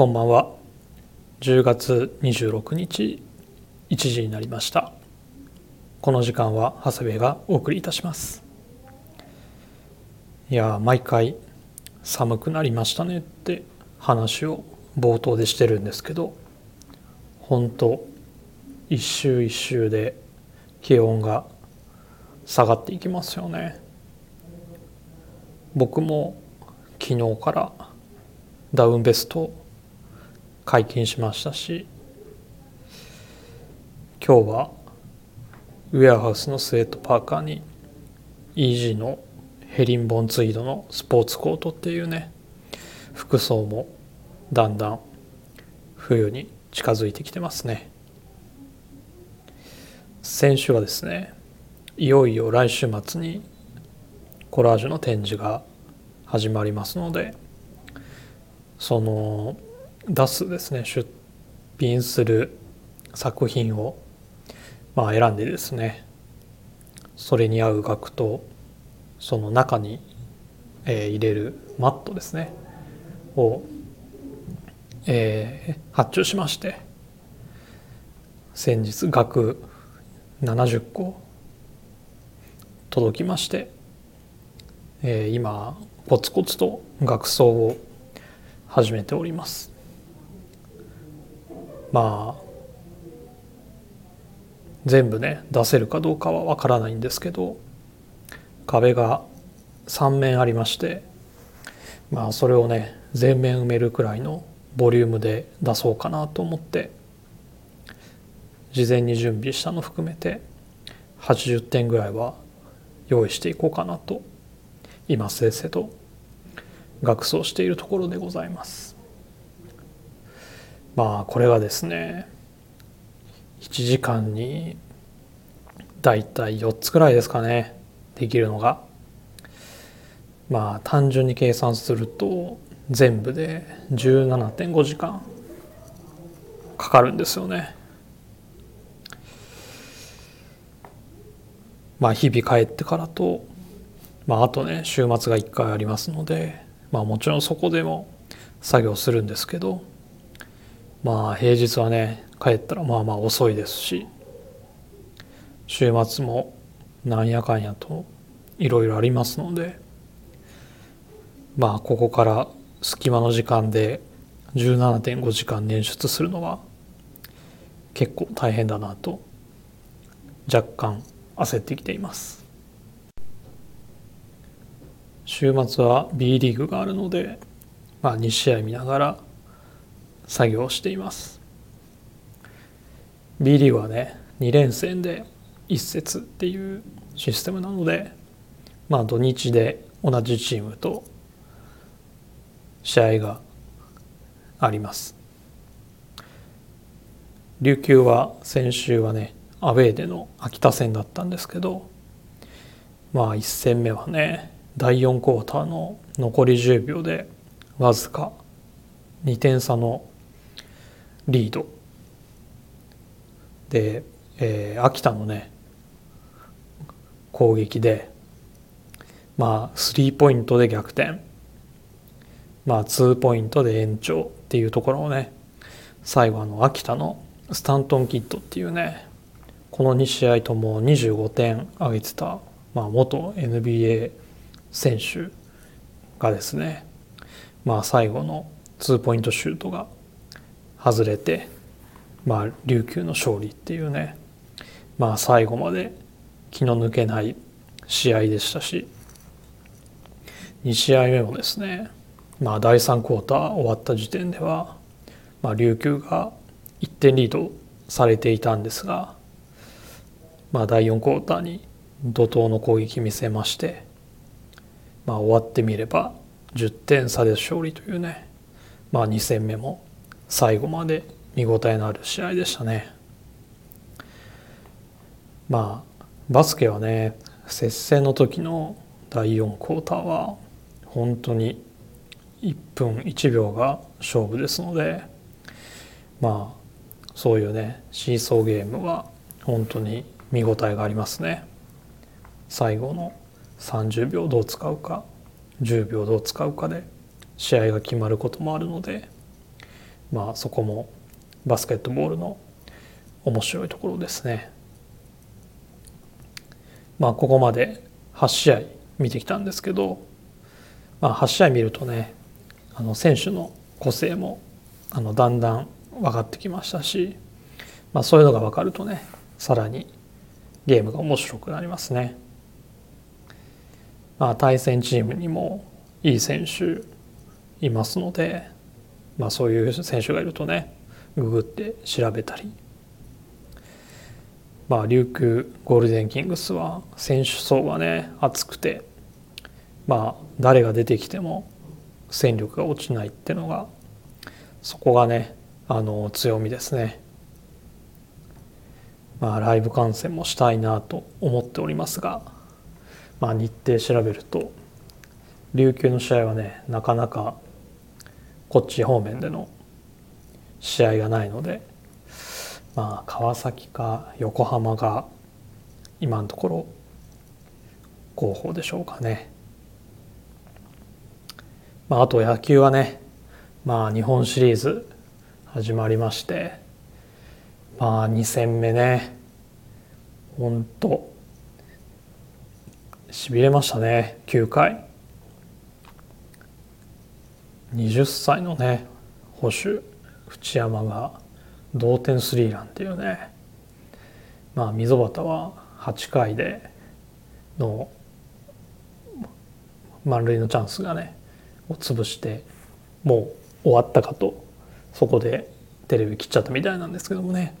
こんばんは。10月26日1時になりました。この時間は長谷部がお送りいたします。いや毎回寒くなりましたねって話を冒頭でしてるんですけど本当一周一周で気温が下がっていきますよね。僕も昨日からダウンベスト解禁しましたし今日はウェアハウスのスウェットパーカーにイージーのヘリンボンツイードのスポーツコートっていうね服装もだんだん冬に近づいてきてますね。先週はですねいよいよ来週末にコラージュの展示が始まりますのでその出すですね出品する作品をまあ選んでですねそれに合う額とその中に、えー、入れるマットですねを、えー、発注しまして先日額70個届きまして、えー、今コツコツと学装を始めております。まあ全部ね出せるかどうかはわからないんですけど壁が3面ありましてまあそれをね全面埋めるくらいのボリュームで出そうかなと思って事前に準備したの含めて80点ぐらいは用意していこうかなと今せっせと学装しているところでございます。まあこれはですね1時間にだいたい4つくらいですかねできるのが。まあ単純に計算すると全部で17.5時間かかるんですよね。まあ日々帰ってからとまああとね週末が1回ありますのでまあもちろんそこでも作業するんですけどまあ平日はね帰ったらまあまあ遅いですし週末もなんやかんやといろいろありますのでまあここから隙間の時間で17.5時間捻出するのは結構大変だなと若干焦ってきています。週末は B リーグがあるので、まあ、2試合見ながら作業しています。B リーグはね2連戦で1節っていうシステムなのでまあ土日で同じチームと試合があります。琉球は先週はねアウェーでの秋田戦だったんですけどまあ1戦目はね第4クォーターの残り10秒でわずか2点差のリード。で、えー、秋田のね攻撃でまあスリーポイントで逆転。まあツーポイントで延長っていうところをね最後あの秋田のスタントン・キッドっていうねこの2試合とも25点挙げてた、まあ、元 NBA 選手がですねまあ最後のツーポイントシュートが外れてまあ琉球の勝利っていうねまあ最後まで気の抜けない試合でしたし2試合目もですねまあ第3クォーター終わった時点では、まあ、琉球が1点リードされていたんですが、まあ、第4クォーターに怒涛の攻撃見せまして、まあ、終わってみれば10点差で勝利というね、まあ、2戦目も最後まで見応えのある試合でしたね。まあバスケはね接戦の時の第4クォーターは本当に1分1秒が勝負ですのでまあそういうねシーソーゲームは本当に見応えがありますね最後の30秒どう使うか10秒どう使うかで試合が決まることもあるのでまあそこもバスケットボールの面白いところですね。まあここまで8試合見てきたんですけど、まあ、8試合見るとねあの選手の個性もあのだんだん分かってきましたし、まあ、そういうのが分かるとねさらにゲームが面白くなりますね。まあ、対戦チームにもいい選手いますので、まあ、そういう選手がいるとねググって調べたりまあ琉球ゴールデンキングスは選手層がね厚くてまあ誰が出てきても戦力が落ちないっていうのがそこがねあの強みですね。まあライブ観戦もしたいなと思っておりますが、まあ、日程調べると琉球の試合はねなかなかこっち方面での試合がないのでまあ川崎か横浜が今のところ候補でしょうかね。まあ、あと野球はね、まあ、日本シリーズ始まりましてまあ2戦目ねほんとしびれましたね9回20歳のね保守淵山が同点スリーランっていうね。まあ溝端は8回での満塁のチャンスがねを潰してもう終わったかと。そこでテレビ切っちゃったみたいなんですけどもね。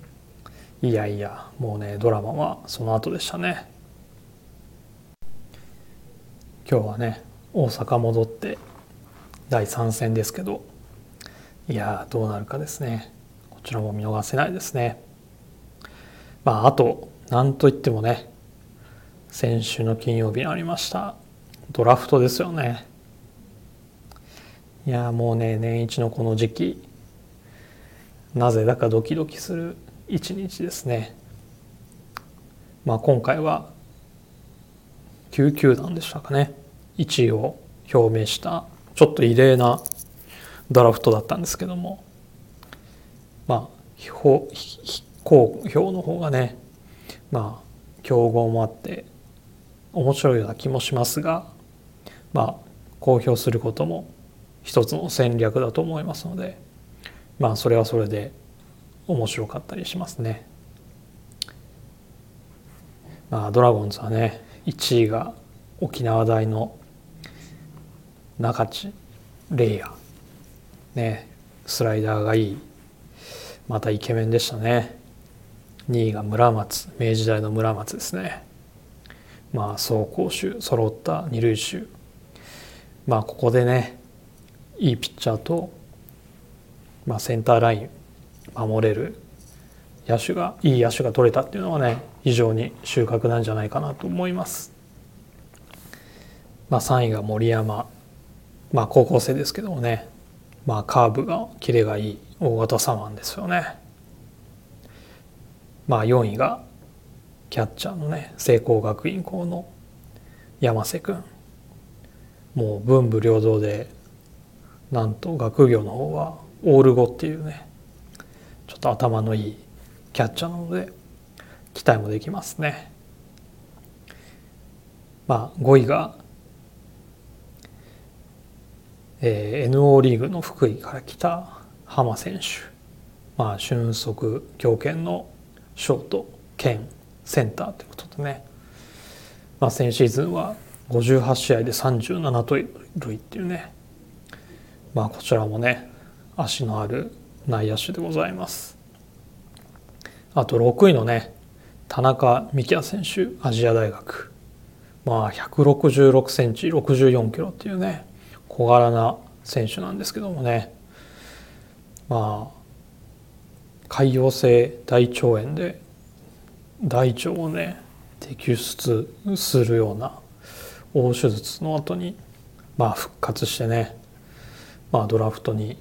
いやいやもうねドラマはその後でしたね。今日はね大阪戻って第3戦ですけど。いやどうなるかですね。こちらも見逃せないですね。まああと何といってもね先週の金曜日にありましたドラフトですよね。いやもうね年一のこの時期なぜだかドキドキする一日ですね。まあ今回は9球団でしたかね。1位を表明したちょっと異例なドラフトだったんですけどもまあ非公表の方がねまあ競合もあって面白いような気もしますがまあ公表することも一つの戦略だと思いますのでまあそれはそれで面白かったりしますね。まあドラゴンズはね1位が沖縄大の中地レイヤー。ね。スライダーがいい。またイケメンでしたね。2位が村松。明治大の村松ですね。まあ走攻守揃った二塁手。まあここでねいいピッチャーと、まあ、センターライン守れる野手がいい野手が取れたっていうのはね非常に収穫なんじゃないかなと思います。まあ、3位が森山、まあ、高校生ですけどもね、まあ、カーブがキレがいい大型左腕ですよね。まあ、4位がキャッチャーのね聖光学院校の山瀬君もう文武両道でなんと学業の方はオール語っていうねちょっと頭のいいキャッチャーなので期待もできますね。まあ5位が、えー、NO リーグの福井から来た浜選手。まあ俊足強肩のショート兼センターということでね、まあ、先シーズンは58試合で37盗塁っていうね。まあこちらもね足のある内野手でございます。あと6位のね田中幹也選手アジア大学。まあ166センチ64キロっていうね小柄な選手なんですけどもねまあ潰瘍性大腸炎で大腸をね摘出するような大手術の後にまあ復活してねまあ、ドラフトに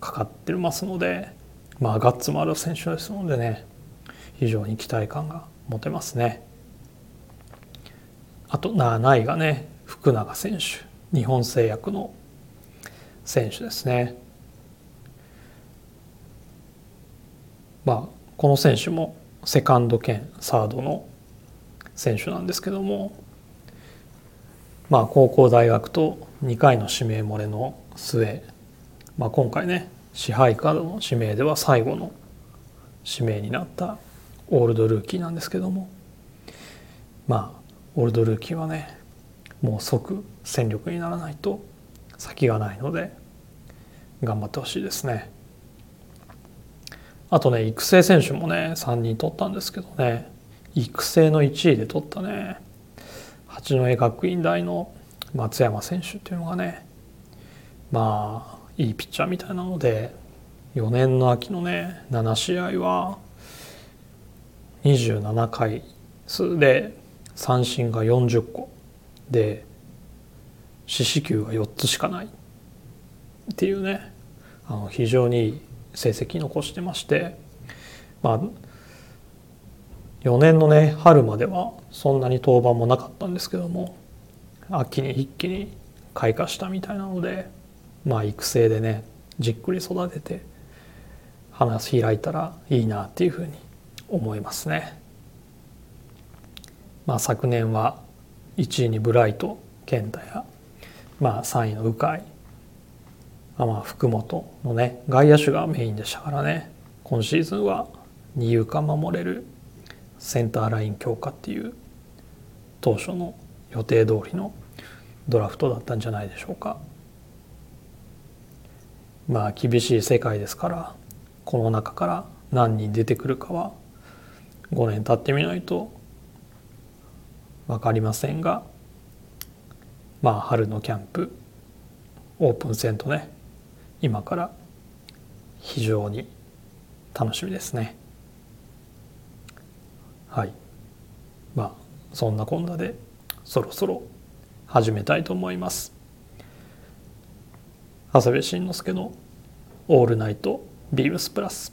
かかってますので、まあ、ガッツもある選手ですのでね非常に期待感が持てますね。あと7位がね福永選手日本製薬の選手ですね。まあこの選手もセカンド兼サードの選手なんですけどもまあ高校大学と2回の指名漏れの末、まあ、今回ね支配下の指名では最後の指名になったオールドルーキーなんですけどもまあオールドルーキーはねもう即戦力にならないと先がないので頑張ってほしいですね。あとね育成選手もね3人取ったんですけどね。育成の1位で取ったね。八戸学院大の松山選手っていうのがねまあいいピッチャーみたいなので4年の秋のね7試合は27回数で三振が40個。で四死球が4つしかない。っていうね。あの非常にいい成績残してまして。まあ4年のね春まではそんなに登板もなかったんですけども秋に一気に開花したみたいなのでまあ育成でねじっくり育てて花開いたらいいなっていうふうに思いますね。まあ、昨年は1位にブライト健太や、まあ、3位の鵜飼まあ福本のね外野手がメインでしたからね今シーズンは二遊間守れるセンターライン強化っていう当初の予定通りのドラフトだったんじゃないでしょうか。まあ厳しい世界ですからこの中から何人出てくるかは5年経ってみないと分かりませんがまあ春のキャンプオープン戦とね今から非常に楽しみですね。はい。まあそんなこんなでそろそろ始めたいと思います。長谷部慎之介の「オールナイトビームスプラス」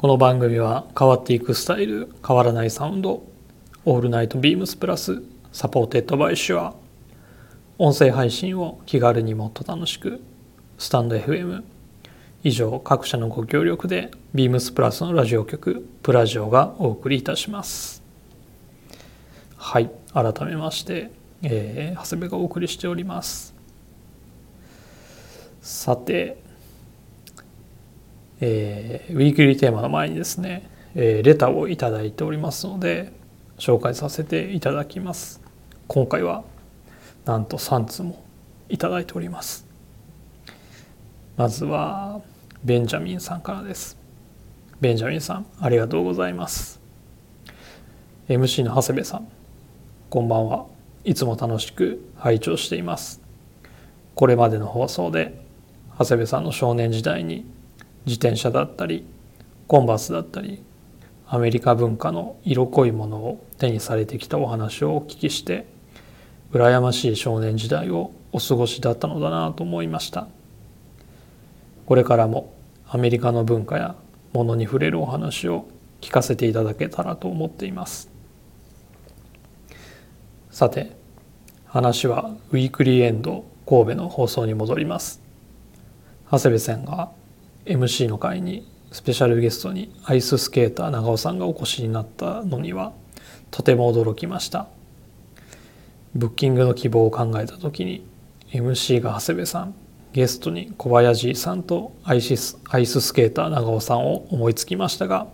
この番組は変わっていくスタイル変わらないサウンド All Night BEAMS+ supported by SHURE 音声配信を気軽にもっと楽しくスタンド FM 以上各社のご協力で BEAMS+ のラジオ局プラジオがお送りいたします。はい改めまして、えー、長谷部がお送りしております。さてえー、ウィークリーテーマの前にですね、えー、レターをいただいておりますので紹介させていただきます。今回はなんと3通もいいております。まずはベンジャミンさんからです。ベンジャミンさんありがとうございます。MC の長谷部さんこんばんは。いつも楽しく拝聴しています。これまでの放送で長谷部さんの少年時代に自転車だったりコンバースだったりアメリカ文化の色濃いものを手にされてきたお話をお聞きして羨ましい少年時代をお過ごしだったのだなと思いました。これからもアメリカの文化やものに触れるお話を聞かせていただけたらと思っています。さて話はウィークリーエンド神戸の放送に戻ります。長谷部さんが MC の会にスペシャルゲストにアイススケーター長尾さんがお越しになったのにはとても驚きました。ブッキングの希望を考えた時に MC が長谷部さんゲストに小林さんとアイシスアイススケーター長尾さんを思いつきましたが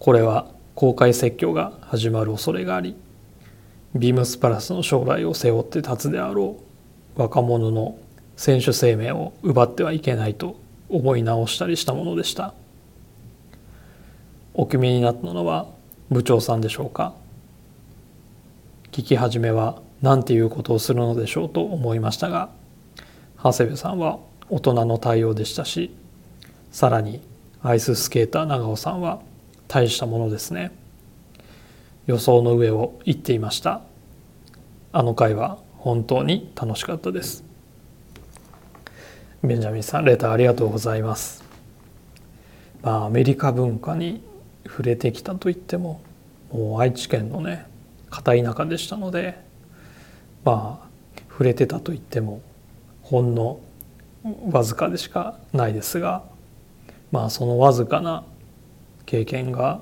これは公開説教が始まる恐れがありビームスプラスの将来を背負って立つであろう若者の選手生命を奪ってはいけないと思い直したりしたものでした。お決めになったのは部長さんでしょうか。聞き始めは何ていうことをするのでしょうと思いましたが長谷部さんは大人の対応でしたしさらにアイススケーター長尾さんは大したものですね。予想の上を行っていました。あの回は本当に楽しかったです。ベンジャミンさんレターありがとうございます。まあアメリカ文化に触れてきたといってももう愛知県のね片田舎でしたのでまあ触れてたといってもほんのわずかでしかないですがまあそのわずかな経験が、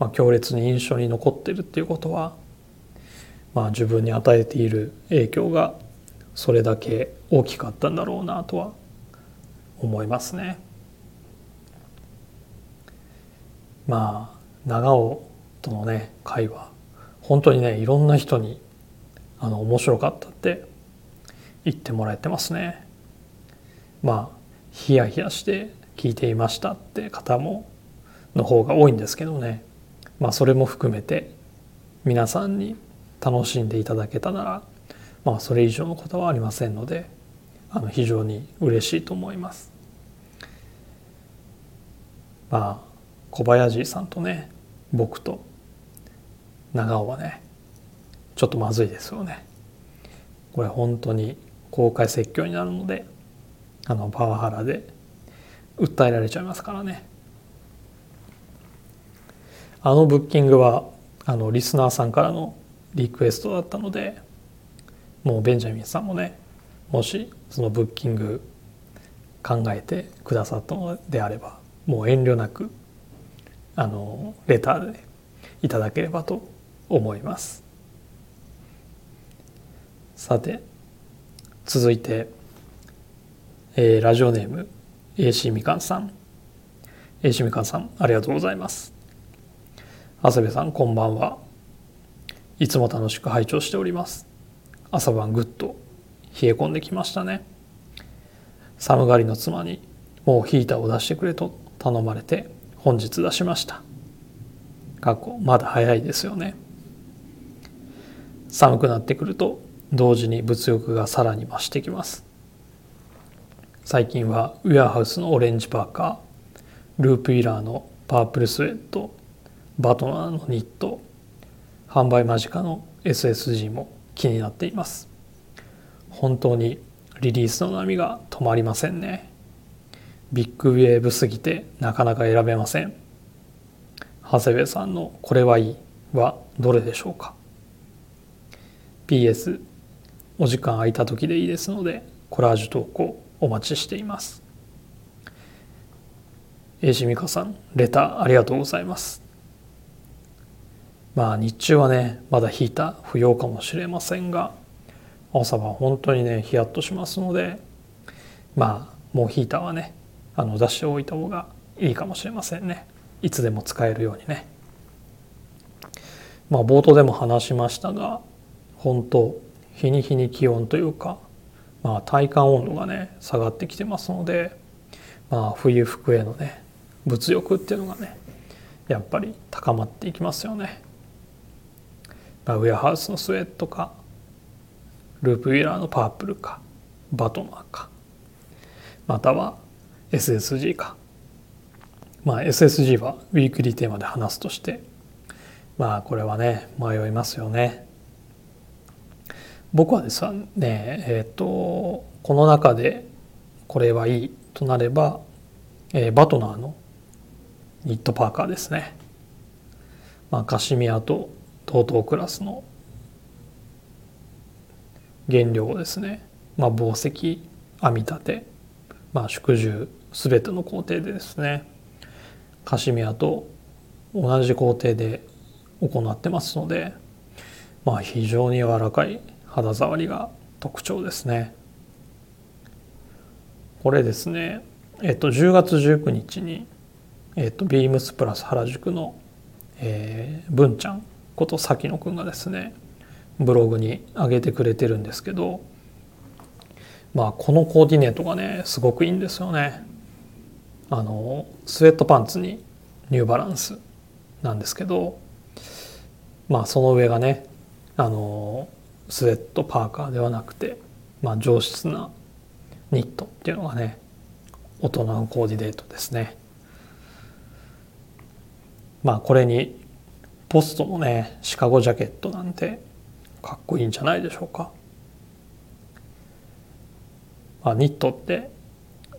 まあ、強烈に印象に残ってるっていうことは、まあ、自分に与えている影響がそれだけ大きかったんだろうなとは思いますね。まあ長尾とのね会話本当にねいろんな人にあの面白かったって言ってもらえてますね。まあヒヤヒヤして聞いていましたって方もの方が多いんですけどねまあそれも含めて皆さんに楽しんでいただけたならまあそれ以上のことはありませんのであの非常に嬉しいと思います。まあ小林さんとね僕と長尾はねちょっとまずいですよねこれ本当に公開説教になるのであのパワハラで訴えられちゃいますからねあのブッキングはあのリスナーさんからのリクエストだったのでもうベンジャミンさんもねもしそのブッキング考えてくださったのであればもう遠慮なくあのレターでいただければと思います。さて続いて、えー、ラジオネーム AC みかんさん。AC みかんさんありがとうございます。長谷部さんこんばんは。いつも楽しく拝聴しております。朝晩ぐっと冷え込んできましたね。寒がりの妻にもうヒーターを出してくれと頼まれて本日出しました。過去まだ早いですよね。寒くなってくると同時に物欲がさらに増してきます。最近はウェアハウスのオレンジパーカーループイラーのパープルスウェットバトナーのニット販売間近の SSG も気になっています。本当にリリースの波が止まりませんね。ビッグウェーブすぎてなかなか選べません。長谷部さんの「これはいい」はどれでしょうか。PS お時間空いた時でいいですのでコラージュ投稿お待ちしています。えしみかさんレターありがとうございます。まあ日中はねまだヒーター不要かもしれませんが朝晩本当にねヒヤッとしますのでまあもうヒーターはねあの出しておいた方がいいかもしれませんねいつでも使えるようにねまあ冒頭でも話しましたが本当日に日に気温というか、まあ、体感温度がね下がってきてますので、まあ、冬服へのね物欲っていうのがねやっぱり高まっていきますよね。まあ、ウェアハウスのスウェットかループウィラーのパープルかバトナーかまたは SSG か。まあ SSG はウィークリーテーマで話すとしてまあこれはね迷いますよね。僕はですねえっ、ー、とこの中でこれはいいとなれば、えー、バトナーのニットパーカーですね。まあカシミヤと TOTO クラスの原料をですね、まあ、紡績編み立て、まあ、祝寿全ての工程でですねカシミヤと同じ工程で行ってますので、まあ、非常に柔らかい肌触りが特徴ですね。これですね、えっと、10月19日に、えっと、ビームスプラス原宿の、えー、文ちゃんこと崎野くんがですねブログに上げてくれてるんですけどまあこのコーディネートがねすごくいいんですよね。あのスウェットパンツにニューバランスなんですけどまあその上がねあのスウェットパーカーではなくて、まあ、上質なニットっていうのがね大人のコーディネートですねまあこれにポストのねシカゴジャケットなんてかっこいいんじゃないでしょうか、まあ、ニットって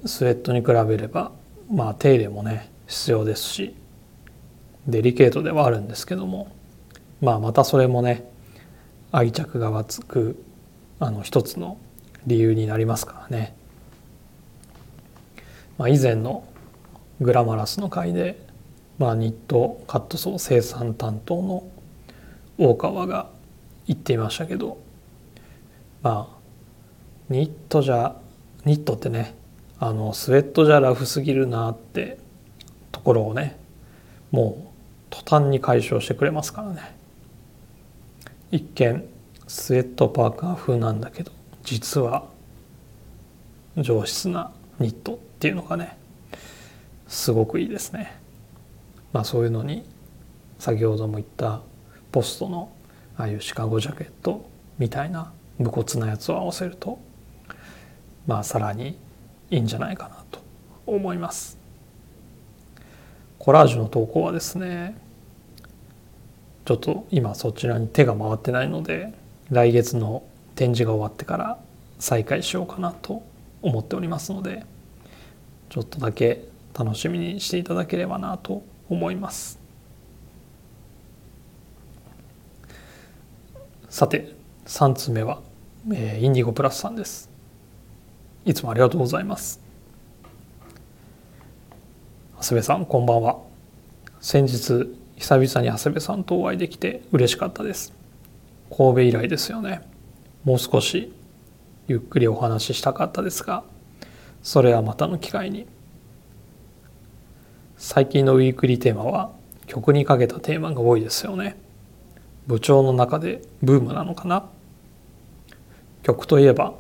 スウェットに比べればまあ手入れもね必要ですしデリケートではあるんですけどもまあまたそれもね愛着が湧くあの一つの理由になりますからね。まあ、以前のグラマラスの回で、まあ、ニットカットソー生産担当の大川が言っていましたけどまあニットじゃニットってねあのスウェットじゃラフすぎるなってところをねもう途端に解消してくれますからね一見スウェットパーカー風なんだけど実は上質なニットっていうのがねすごくいいですね。まあそういうのに先ほども言ったポストのああいうシカゴジャケットみたいな武骨なやつを合わせるとまあさらにいいんじゃないかなと思います。コラージュの投稿はですねちょっと今そちらに手が回ってないので来月の展示が終わってから再開しようかなと思っておりますのでちょっとだけ楽しみにしていただければなと思います。さて3つ目は、えー、インディゴプラスさんです。いつもありがとうございます。長谷部さんこんばんは。先日久々に長谷部さんとお会いできて嬉しかったです。神戸以来ですよね。もう少しゆっくりお話ししたかったですがそれはまたの機会に。最近のウィークリーテーマは曲にかけたテーマが多いですよね。部長の中でブームなのかな？曲といえば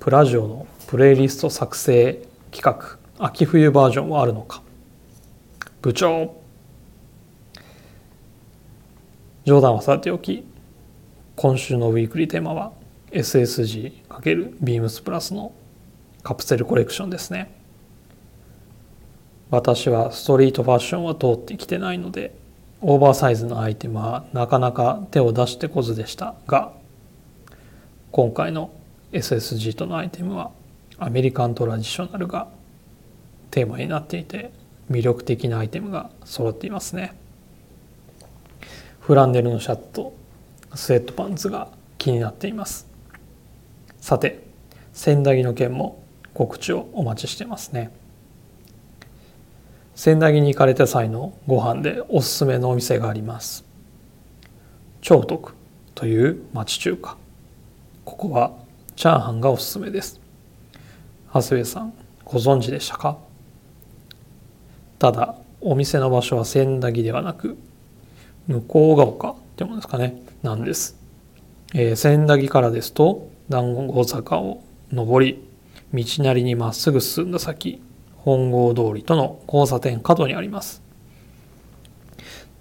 プラジオのプレイリスト作成企画秋冬バージョンはあるのか？部長。冗談はさておき今週のウィークリーテーマは SSG×beams プラスのカプセルコレクションですね。私はストリートファッションは通ってきてないのでオーバーサイズのアイテムはなかなか手を出してこずでしたが今回の SSG とのアイテムはアメリカントラディショナルがテーマになっていて魅力的なアイテムが揃っていますね。フランネルのシャツとスウェットパンツが気になっています。さて千駄木の件も告知をお待ちしてますね。千駄木に行かれた際のご飯でおすすめのお店があります。長徳という町中華。ここはチャーハンがおすすめです。長谷部さんご存知でしたか？ただお店の場所は千駄木ではなく向こうが丘ってものですかね。なんです、えー、千駄木からですと団子坂を上り道なりにまっすぐ進んだ先本郷通りとの交差点角にあります。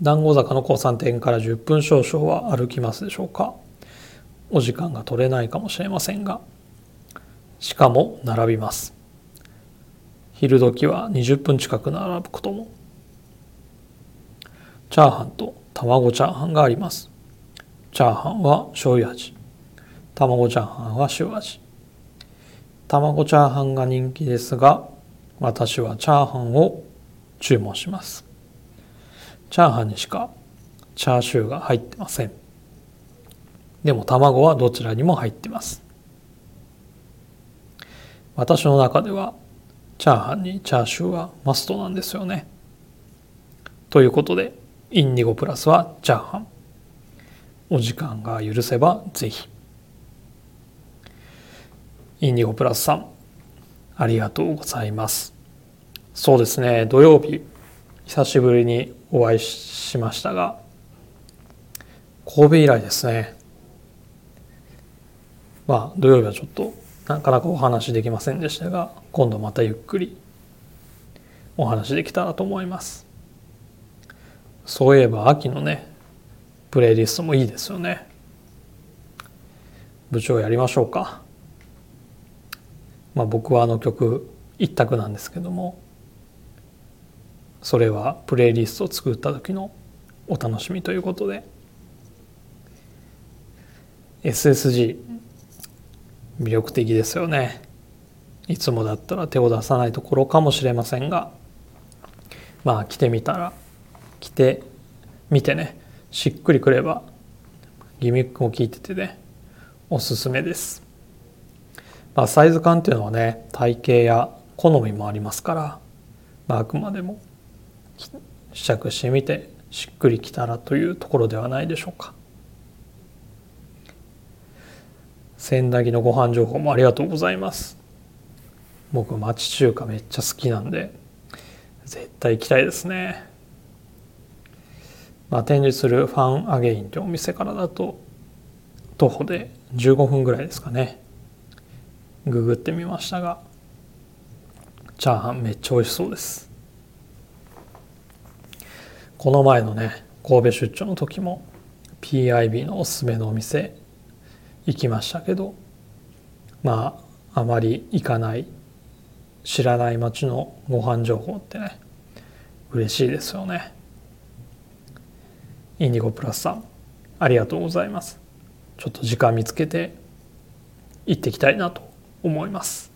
団子坂の交差点から10分少々は歩きますでしょうか。お時間が取れないかもしれませんが。しかも並びます。昼時は20分近く並ぶことも。チャーハンと卵チャーハンがあります。チャーハンは醤油味。卵チャーハンは塩味。卵チャーハンが人気ですが私はチャーハンを注文します。チャーハンにしかチャーシューが入ってません。でも卵はどちらにも入ってます。私の中ではチャーハンにチャーシューはマストなんですよね。ということでインディゴプラスはチャーハン。お時間が許せばぜひ。インディゴプラスさんありがとうございます。そうですね。土曜日久しぶりにお会いしましたが神戸以来ですね。まあ土曜日はちょっとなかなかお話できませんでしたが今度またゆっくりお話できたらと思います。そういえば秋のねプレイリストもいいですよね。部長やりましょうか。まあ僕はあの曲一択なんですけども。それはプレイリストを作った時のお楽しみということで。SSG 魅力的ですよね。いつもだったら手を出さないところかもしれませんが。まあ来てみたら来てみてね。しっくりくればギミックも効いててね。おすすめです、まあ、サイズ感っていうのはね体型や好みもありますから、まあ、あくまでも試着してみてしっくりきたらというところではないでしょうか。千駄木のご飯情報もありがとうございます。僕町中華めっちゃ好きなんで絶対行きたいですね。まあ展示するファンアゲインというお店からだと徒歩で15分ぐらいですかね。ググってみましたがチャーハンめっちゃ美味しそうです。この前のね神戸出張の時も PIB のおすすめのお店行きましたけどまああまり行かない知らない街のご飯情報ってね嬉しいですよね。インディゴプラスさんありがとうございます。ちょっと時間見つけて行ってきたいなと思います。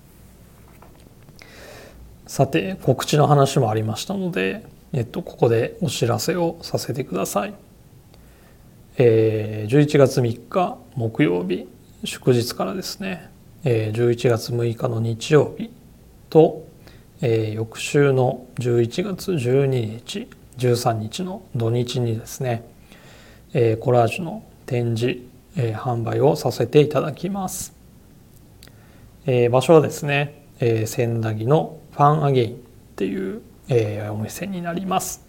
さて告知の話もありましたので、えっと、ここでお知らせをさせてください、えー、11月3日木曜日祝日からですね、えー、11月6日の日曜日と、えー、翌週の11月12日13日の土日にですね、えー、コラージュの展示、えー、販売をさせていただきます、えー、場所はですね、えー、千駄木のファンアゲインっていう、えー、お店になります、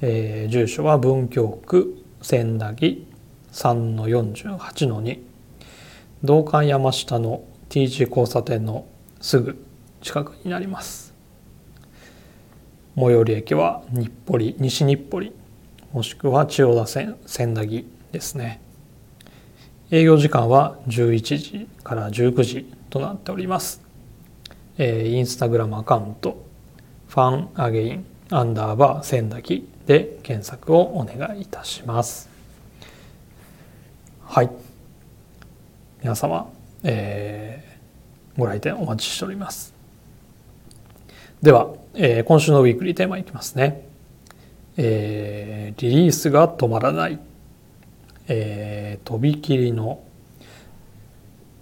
えー、住所は文京区千駄木3-48-2道館山下の T 字交差点のすぐ近くになります。最寄り駅は日暮里西日暮里もしくは千代田線千駄木ですね。営業時間は11時から19時となっております、えー、インスタグラムアカウントファンアゲインアンダーバー千駄木で検索をお願いいたします。はい。皆様、えー、ご来店お待ちしております。では、えー、今週のウィークリーテーマいきますね、えー、リリースが止まらない、えー、とびきりの。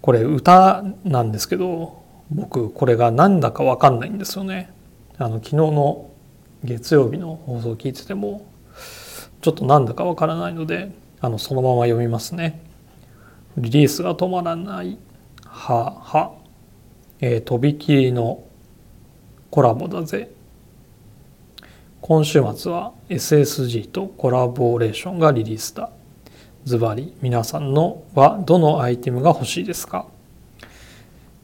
これ歌なんですけど僕これが何だか分かんないんですよね。あの昨日の月曜日の放送を聞いててもちょっとなんだかわからないのであのそのまま読みますね。リリースが止まらないはは、えー、とびきりのコラボだぜ。今週末は SSG とコラボレーションがリリースだ。ズバリ皆さんのはどのアイテムが欲しいですか？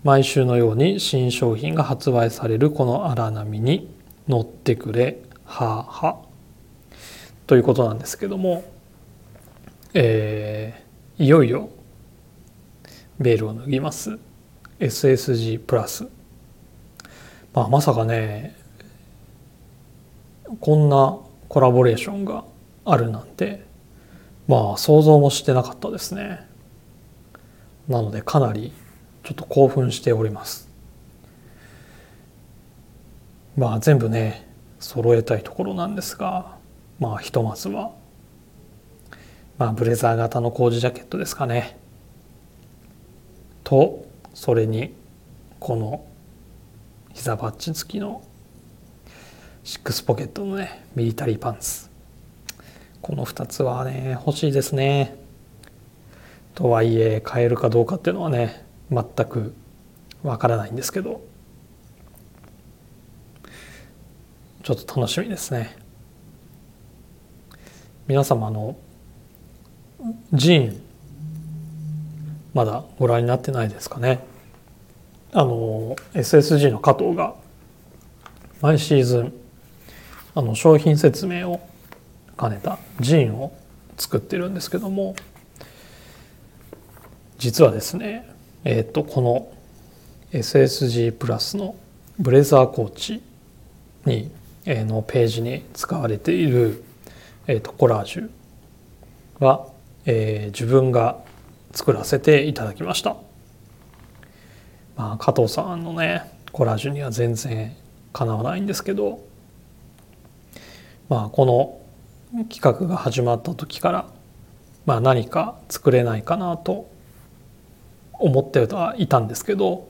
毎週のように新商品が発売されるこの荒波に乗ってくれ。ははということなんですけども、えー、いよいよベールを脱ぎます。SSG プラス。まあ、まさかねこんなコラボレーションがあるなんて。まあ想像もしてなかったですね。なのでかなりちょっと興奮しております。まあ全部ね揃えたいところなんですがまあひとまずは。まあブレザー型のコージジャケットですかね。とそれにこの膝バッジ付きのシックスポケットのねミリタリーパンツ。この2つはね欲しいですね。とはいえ買えるかどうかっていうのはね全くわからないんですけどちょっと楽しみですね。皆様のジーンまだご覧になってないですかね。あの SSG の加藤が毎シーズンあの商品説明を兼ねたジーンを作ってるんですけども実はですねえっ、とこの SSG プラスのブレザーコーチに、えー、のページに使われている、えー、とコラージュは、えー、自分が作らせていただきました。まあ、加藤さんのねコラージュには全然かなわないんですけどまあこの企画が始まった時から、まあ、何か作れないかなと思ってはいたんですけど、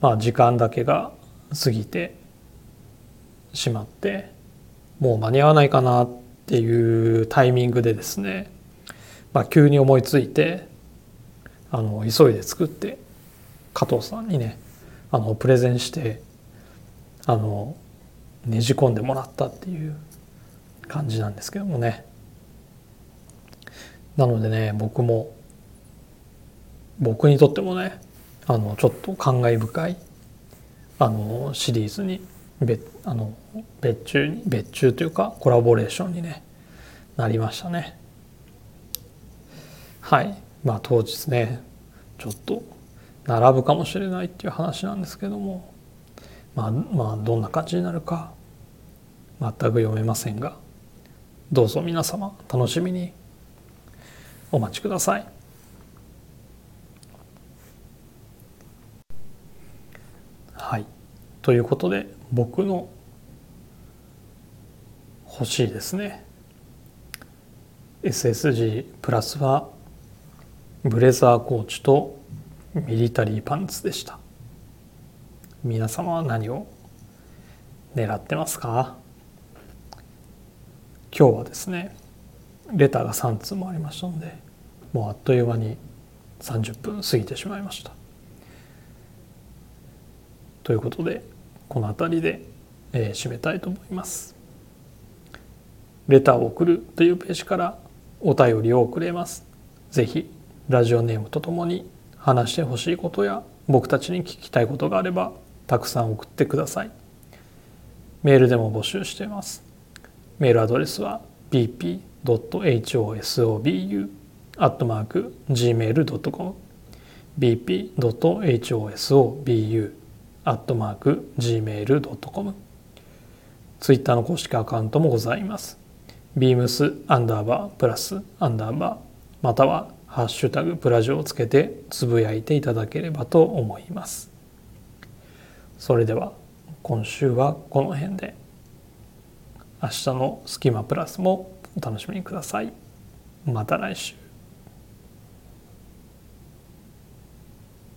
まあ、時間だけが過ぎてしまってもう間に合わないかなっていうタイミングでですね、まあ、急に思いついてあの急いで作って加藤さんにねあのプレゼンしてあのねじ込んでもらったっていう感じなんですけどもね。なのでね僕も僕にとってもねあのちょっと感慨深いあのシリーズに別あの別注に別注というかコラボレーションにねなりましたねはいまあ当日ねちょっと並ぶかもしれないっていう話なんですけどもまあまあどんな感じになるか全く読めませんがどうぞ皆様楽しみにお待ちください。はい。ということで僕の欲しいですね。SSG プラスはブレザーコーチとミリタリーパンツでした。皆様は何を狙ってますか？今日はですねレターが3通もありましたのでもうあっという間に30分過ぎてしまいました。ということでこの辺りで、えー、締めたいと思います。レターを送るというページからお便りを送れます。ぜひラジオネームとともに話してほしいことや僕たちに聞きたいことがあればたくさん送ってください。メールでも募集しています。メールアドレスは bp.hosobu.gmail.com bp.hosobu アットマーク gmail.com ツイッターの公式アカウントもございます。beams アンダーバープラスアンダーバーまたはハッシュタグプラジオをつけてつぶやいていただければと思います。それでは今週はこの辺で明日のスキマプラスもお楽しみください。また来週。